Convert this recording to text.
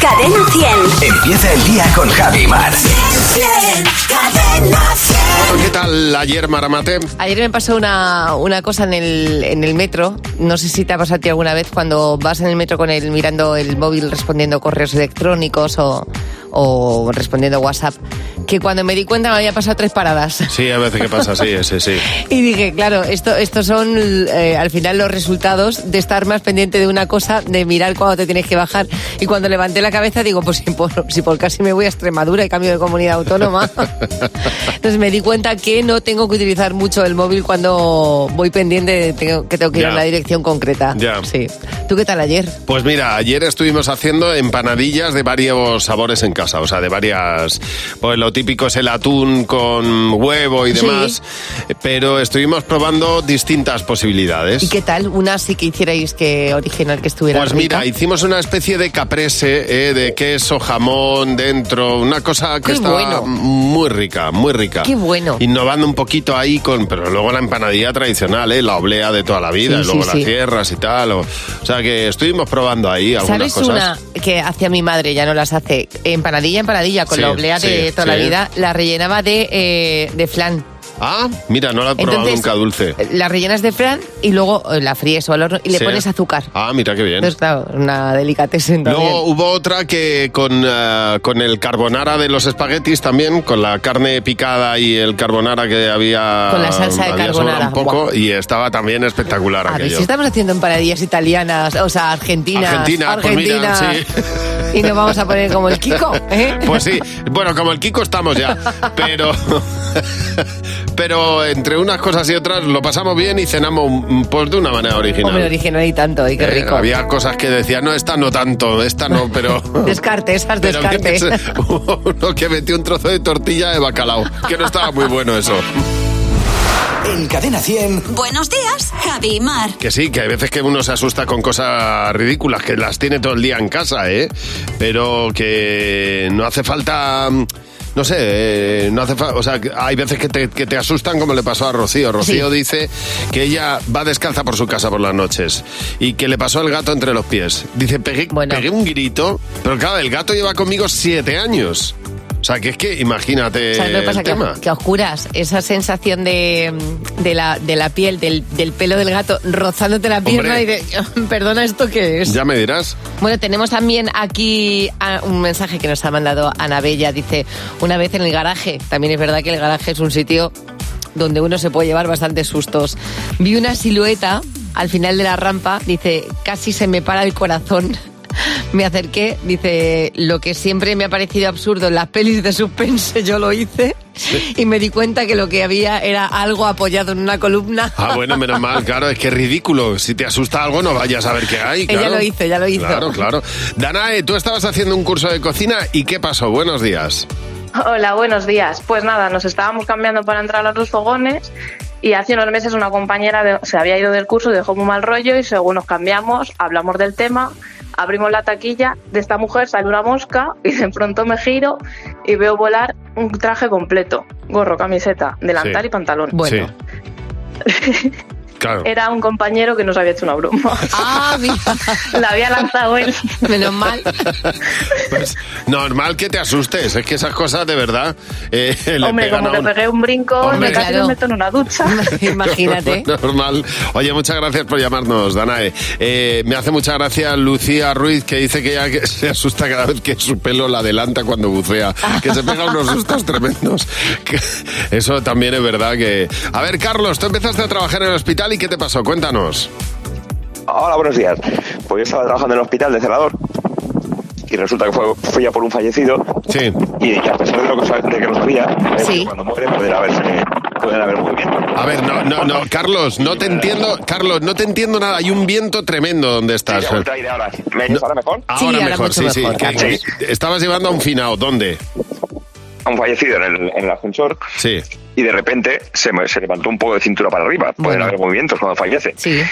Cadena 100. Empieza el día con Javi Mar. Cadena 100. ¿Qué tal ayer, Maramate? Ayer me pasó una, una cosa en el, en el metro. No sé si te ha pasado a ti alguna vez cuando vas en el metro con el mirando el móvil respondiendo correos electrónicos o, o respondiendo WhatsApp. Que cuando me di cuenta me había pasado tres paradas. Sí, a veces que pasa así, sí, sí. Y dije, claro, esto, estos son eh, al final los resultados de estar más pendiente de una cosa, de mirar cuándo te tienes que bajar. Y cuando levanté la cabeza digo, pues si por, si por casi me voy a Extremadura y cambio de comunidad autónoma. Entonces me di cuenta que no tengo que utilizar mucho el móvil cuando voy pendiente de tengo- que tengo que ir a una dirección concreta. Ya. Sí. ¿Tú qué tal ayer? Pues mira, ayer estuvimos haciendo empanadillas de varios sabores en casa, o sea, de varias... Pues lo típico es el atún con huevo y Sí. demás, pero estuvimos probando distintas posibilidades. ¿Y qué tal? Una sí que hicierais que original que estuviera Pues rica. mira, hicimos una especie de caprese eh, de queso, jamón dentro, una cosa que bueno. muy rica, muy rica. Qué bueno. Innovando un poquito ahí con, pero luego la empanadilla tradicional, ¿eh? la oblea de toda la vida, Sí, y luego sí, las sí. sierras y tal. O, o sea que estuvimos probando ahí algunas ¿Sabes cosas. una que hacía mi madre, ya no las hace? Empanadilla, empanadilla, con Sí, la oblea de sí, toda la vida, la rellenaba de, eh, de flan. Ah, mira, no la he probado Entonces, nunca dulce. La rellenas de flan y luego eh, la fríes o al horno y le Sí. pones azúcar. Ah, mira qué bien. Entonces, claro, una delicatessen también. Luego hubo otra que con, eh, con el carbonara de los espaguetis también, con la carne picada y el carbonara que había. Con la salsa de había sobrado carbonara. Un poco Buah. y estaba también espectacular A ver aquello. si estamos haciendo empanadillas italianas, o sea, argentinas. Argentina, pues mira, argentinas. sí. Y nos vamos a poner como el Kiko, ¿eh? Pues sí, bueno, como el Kiko estamos ya, pero pero entre unas cosas y otras lo pasamos bien y cenamos mm, pues de una manera original. Hombre, original y tanto, y qué Eh, rico. había cosas que decía, no, esta no tanto, esta no, pero... Descarte, esas Pero ¿qué descarte. Hubo uno que metió un trozo de tortilla de bacalao, que no estaba muy bueno eso. En Cadena 100. Buenos días, Javi y Mar. Que sí, que hay veces que uno se asusta con cosas ridículas, que las tiene todo el día en casa, ¿eh? Pero que no hace falta... No sé, eh, no hace falta... O sea, hay veces que te, que te asustan como le pasó a Rocío. Rocío Sí. dice que ella va descalza por su casa por las noches y que le pasó el gato entre los pies. Dice, pegué, Bueno. pegué un grito, pero claro, el gato lleva conmigo siete años. O sea, que es que imagínate ¿Sabes lo que pasa? el Que, que a oscuras, esa sensación de, de, la, de la piel, del, del pelo del gato rozándote la pierna Hombre. y de, perdona, ¿esto qué es? Ya me dirás. Bueno, tenemos también aquí un mensaje que nos ha mandado Ana Bella. Dice, una vez en el garaje, también es verdad que el garaje es un sitio donde uno se puede llevar bastantes sustos. Vi una silueta al final de la rampa, dice, casi se me para el corazón. Me acerqué, dice, lo que siempre me ha parecido absurdo en las pelis de suspense, yo lo hice. Y me di cuenta que lo que había era algo apoyado en una columna. Ah, bueno, menos mal, claro, es que es ridículo. Si te asusta algo, no vayas a ver qué hay. Ella claro. lo hizo, ella lo hizo. Claro, claro. Danae, tú estabas haciendo un curso de cocina y ¿qué pasó? Buenos días. Hola, buenos días. Pues nada, nos estábamos cambiando para entrar a los fogones y hace unos meses una compañera de- se había ido del curso, dejó muy mal rollo y según nos cambiamos, hablamos del tema, abrimos la taquilla, de esta mujer sale una mosca y de pronto me giro y veo volar un traje completo, gorro, camiseta, delantal Sí. y pantalón. Bueno. Sí. Claro. Era un compañero que nos había hecho una broma. Ah, mira. La había lanzado él. Menos mal. Pues, normal que te asustes, es que esas cosas de verdad eh, le Hombre, pegan como que uno. pegué un brinco, Hombre, me casi claro. me meto en una ducha. Imagínate. Normal. Oye, muchas gracias por llamarnos, Danae. Eh, me hace mucha gracia Lucía Ruiz, que dice que ella se asusta cada vez que su pelo la adelanta cuando bucea, que se pega unos sustos tremendos. Eso también es verdad que... A ver, Carlos, tú empezaste a trabajar en el hospital y ¿qué te pasó? Cuéntanos. Hola, buenos días. Pues yo estaba trabajando en el hospital de celador y resulta que fue, fui ya por un fallecido Sí. y a pesar de, lo que, de que lo sabía, Sí. cuando muere pueden haberse, pueden haber movimientos. A ver, no, no, no, Carlos, no te entiendo, Carlos, no te entiendo nada. Hay un viento tremendo donde estás. Sí, ahora. ¿Me oyes ahora mejor? Ahora Sí, ahora mejor, sí, sí. mejor, estabas llevando a un finao, ¿dónde? A un fallecido en el, en el ascensor Sí. Y de repente se, se levantó un poco de cintura para arriba. Pueden Bueno. haber movimientos cuando fallece. Sí.